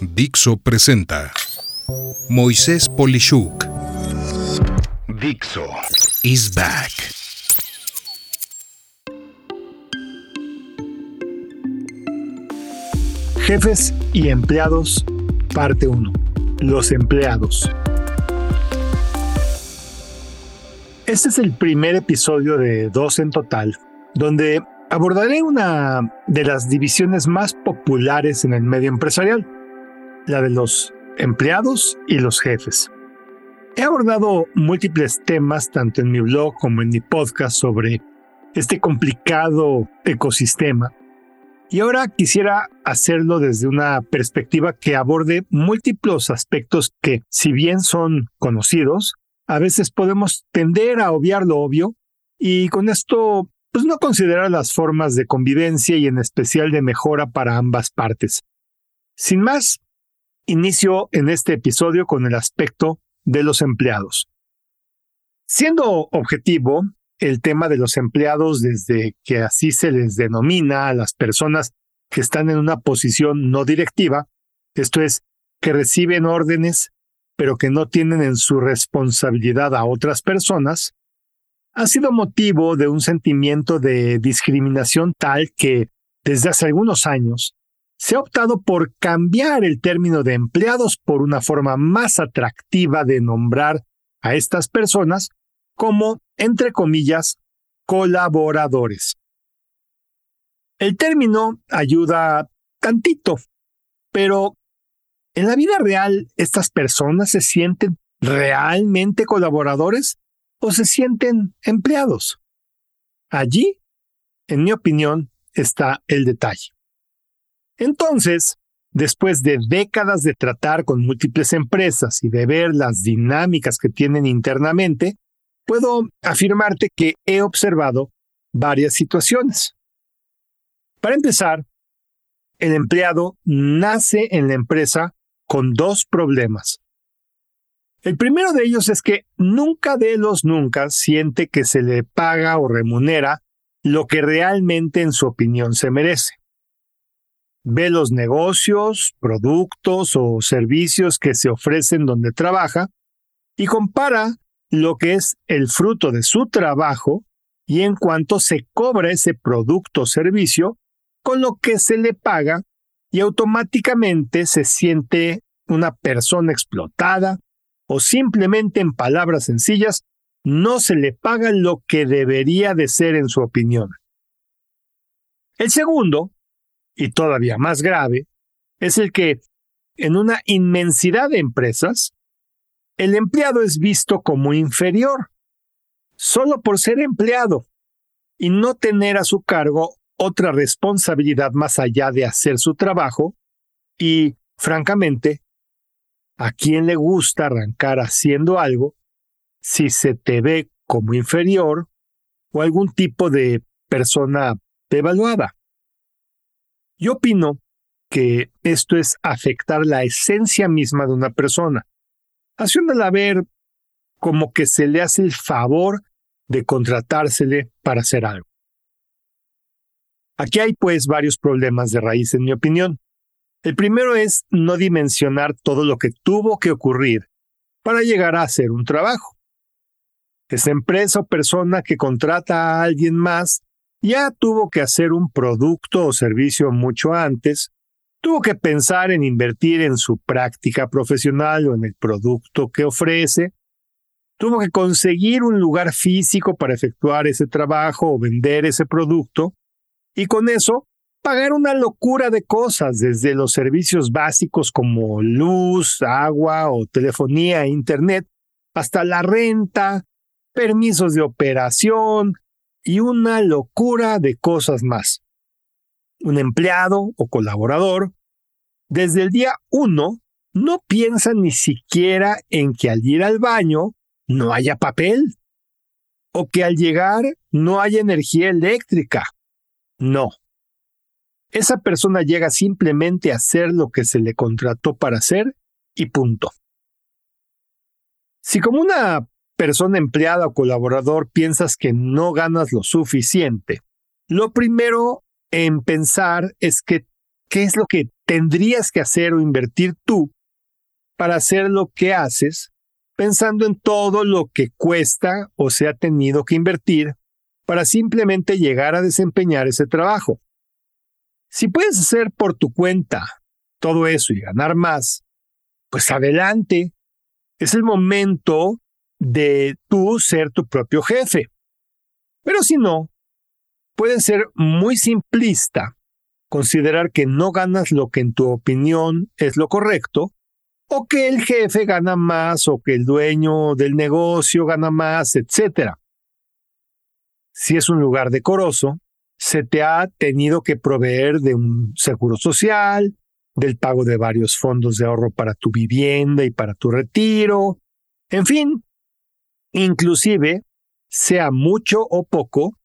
Dixo presenta Moisés Polishuk. Dixo is back. Jefes y empleados, parte 1. Los empleados. Este es el primer episodio de dos en total, donde abordaré una de las divisiones más populares en el medio empresarial, la de los empleados y los jefes. He abordado múltiples temas tanto en mi blog como en mi podcast sobre este complicado ecosistema y ahora quisiera hacerlo desde una perspectiva que aborde múltiples aspectos que, si bien son conocidos, a veces podemos tender a obviar lo obvio y con esto pues no considerar las formas de convivencia y en especial de mejora para ambas partes. Sin más, inicio en este episodio con el aspecto de los empleados. Siendo objetivo, el tema de los empleados desde que así se les denomina a las personas que están en una posición no directiva, esto es, que reciben órdenes pero que no tienen en su responsabilidad a otras personas, ha sido motivo de un sentimiento de discriminación tal que, desde hace algunos años, se ha optado por cambiar el término de empleados por una forma más atractiva de nombrar a estas personas como, entre comillas, colaboradores. El término ayuda tantito, pero en la vida real, ¿estas personas se sienten realmente colaboradores o se sienten empleados? Allí, en mi opinión, está el detalle. Entonces, después de décadas de tratar con múltiples empresas y de ver las dinámicas que tienen internamente, puedo afirmarte que he observado varias situaciones. Para empezar, el empleado nace en la empresa con dos problemas. El primero de ellos es que nunca de los nunca siente que se le paga o remunera lo que realmente en su opinión se merece. Ve los negocios, productos o servicios que se ofrecen donde trabaja y compara lo que es el fruto de su trabajo y en cuanto se cobra ese producto o servicio con lo que se le paga y automáticamente se siente una persona explotada o simplemente en palabras sencillas no se le paga lo que debería de ser en su opinión. El segundo, y todavía más grave, es el que en una inmensidad de empresas el empleado es visto como inferior, solo por ser empleado y no tener a su cargo otra responsabilidad más allá de hacer su trabajo y, francamente, ¿a quién le gusta arrancar haciendo algo si se te ve como inferior o algún tipo de persona devaluada? Yo opino que esto es afectar la esencia misma de una persona haciéndola ver como que se le hace el favor de contratársele para hacer algo. Aquí hay pues varios problemas de raíz en mi opinión. El primero es no dimensionar todo lo que tuvo que ocurrir para llegar a hacer un trabajo. Esa empresa o persona que contrata a alguien más ya tuvo que hacer un producto o servicio mucho antes. Tuvo que pensar en invertir en su práctica profesional o en el producto que ofrece, tuvo que conseguir un lugar físico para efectuar ese trabajo o vender ese producto, y con eso pagar una locura de cosas, desde los servicios básicos como luz, agua o telefonía e internet, hasta la renta, permisos de operación y una locura de cosas más un empleado o colaborador, desde el día uno no piensa ni siquiera en que al ir al baño no haya papel o que al llegar no haya energía eléctrica. No. Esa persona llega simplemente a hacer lo que se le contrató para hacer y punto. Si como una persona empleada o colaborador piensas que no ganas lo suficiente, lo primero en pensar es que qué es lo que tendrías que hacer o invertir tú para hacer lo que haces, pensando en todo lo que cuesta o se ha tenido que invertir para simplemente llegar a desempeñar ese trabajo. Si puedes hacer por tu cuenta todo eso y ganar más, pues adelante. Es el momento de tú ser tu propio jefe. Pero si no, puede ser muy simplista considerar que no ganas lo que en tu opinión es lo correcto, o que el jefe gana más, o que el dueño del negocio gana más, etc. Si es un lugar decoroso, se te ha tenido que proveer de un seguro social, del pago de varios fondos de ahorro para tu vivienda y para tu retiro, en fin, inclusive, sea mucho o poco,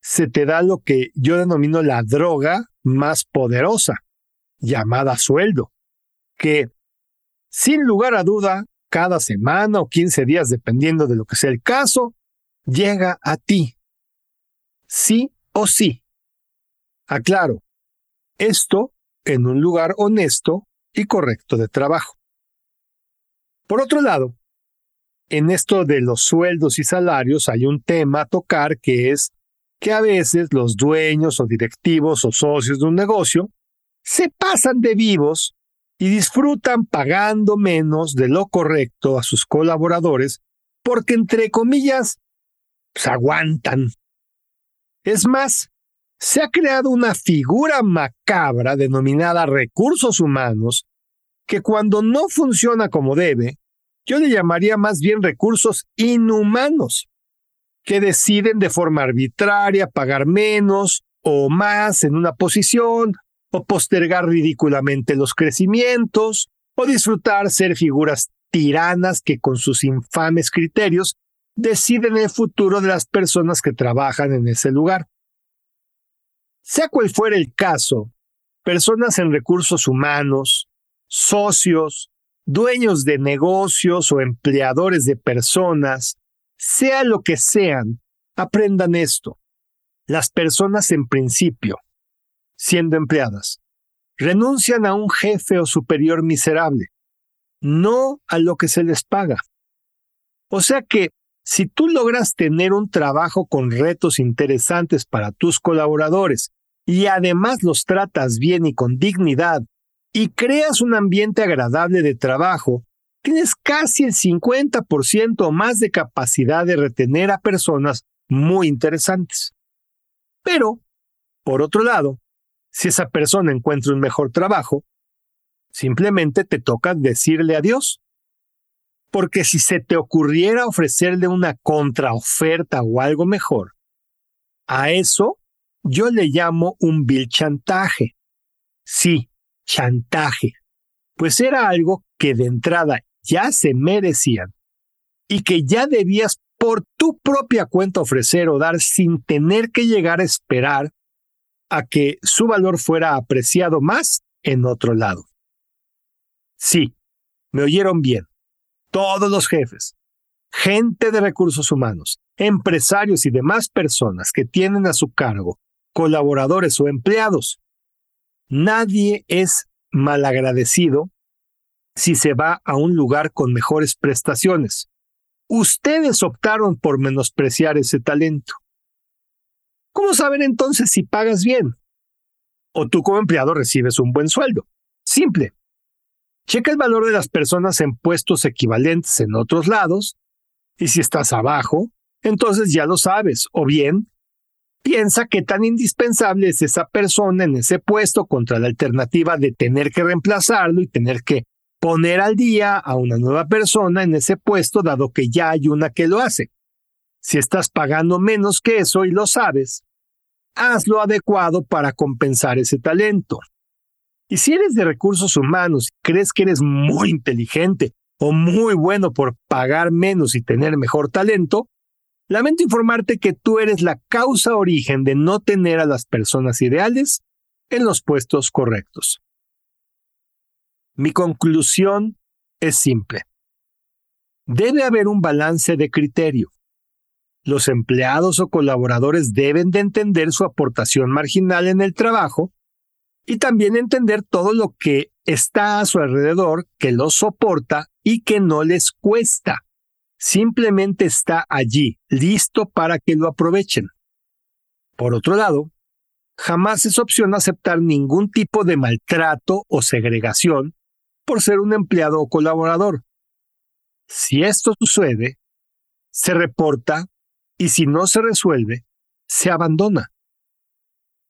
se te da lo que yo denomino la droga más poderosa, llamada sueldo, que, sin lugar a duda, cada semana o 15 días, dependiendo de lo que sea el caso, llega a ti. Sí o sí. Aclaro, esto en un lugar honesto y correcto de trabajo. Por otro lado, en esto de los sueldos y salarios hay un tema a tocar que es que a veces los dueños o directivos o socios de un negocio se pasan de vivos y disfrutan pagando menos de lo correcto a sus colaboradores porque, entre comillas, se aguantan. Es más, se ha creado una figura macabra denominada recursos humanos que cuando no funciona como debe, yo le llamaría más bien recursos inhumanos, que deciden de forma arbitraria pagar menos o más en una posición, o postergar ridículamente los crecimientos, o disfrutar ser figuras tiranas que con sus infames criterios deciden el futuro de las personas que trabajan en ese lugar. Sea cual fuera el caso, personas en recursos humanos, socios, dueños de negocios o empleadores de personas, sea lo que sean, aprendan esto. Las personas en principio, siendo empleadas, renuncian a un jefe o superior miserable, no a lo que se les paga. O sea que, si tú logras tener un trabajo con retos interesantes para tus colaboradores y además los tratas bien y con dignidad y creas un ambiente agradable de trabajo, tienes casi el 50% más de capacidad de retener a personas muy interesantes. Pero, por otro lado, si esa persona encuentra un mejor trabajo, simplemente te toca decirle adiós. Porque si se te ocurriera ofrecerle una contraoferta o algo mejor, a eso yo le llamo un vil chantaje. Sí, chantaje. Pues era algo que de entrada ya se merecían y que ya debías por tu propia cuenta ofrecer o dar sin tener que llegar a esperar a que su valor fuera apreciado más en otro lado. Sí, me oyeron bien. Todos los jefes, gente de recursos humanos, empresarios y demás personas que tienen a su cargo colaboradores o empleados. Nadie es malagradecido si se va a un lugar con mejores prestaciones. Ustedes optaron por menospreciar ese talento. ¿Cómo saben entonces si pagas bien? O tú como empleado recibes un buen sueldo. Simple. Checa el valor de las personas en puestos equivalentes en otros lados y si estás abajo, entonces ya lo sabes. O bien, piensa qué tan indispensable es esa persona en ese puesto contra la alternativa de tener que reemplazarlo y tener que poner al día a una nueva persona en ese puesto dado que ya hay una que lo hace. Si estás pagando menos que eso y lo sabes, haz lo adecuado para compensar ese talento. Y si eres de recursos humanos y crees que eres muy inteligente o muy bueno por pagar menos y tener mejor talento, lamento informarte que tú eres la causa origen de no tener a las personas ideales en los puestos correctos. Mi conclusión es simple. Debe haber un balance de criterio. Los empleados o colaboradores deben de entender su aportación marginal en el trabajo y también entender todo lo que está a su alrededor, que los soporta y que no les cuesta. Simplemente está allí, listo para que lo aprovechen. Por otro lado, jamás es opción aceptar ningún tipo de maltrato o segregación por ser un empleado o colaborador. Si esto sucede, se reporta y si no se resuelve, se abandona.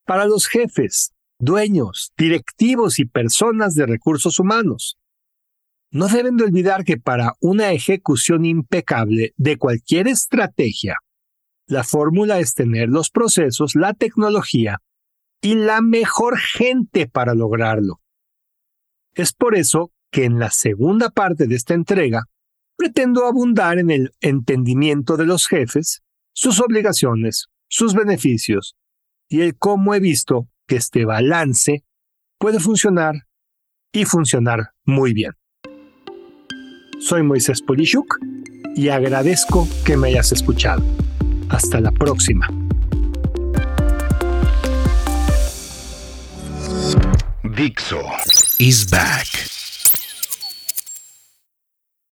Para los jefes, dueños, directivos y personas de recursos humanos, no deben de olvidar que para una ejecución impecable de cualquier estrategia, la fórmula es tener los procesos, la tecnología y la mejor gente para lograrlo. Es por eso que en la segunda parte de esta entrega pretendo abundar en el entendimiento de los jefes, sus obligaciones, sus beneficios y el cómo he visto que este balance puede funcionar y funcionar muy bien. Soy Moisés Polishuk y agradezco que me hayas escuchado. Hasta la próxima. Dixo is back.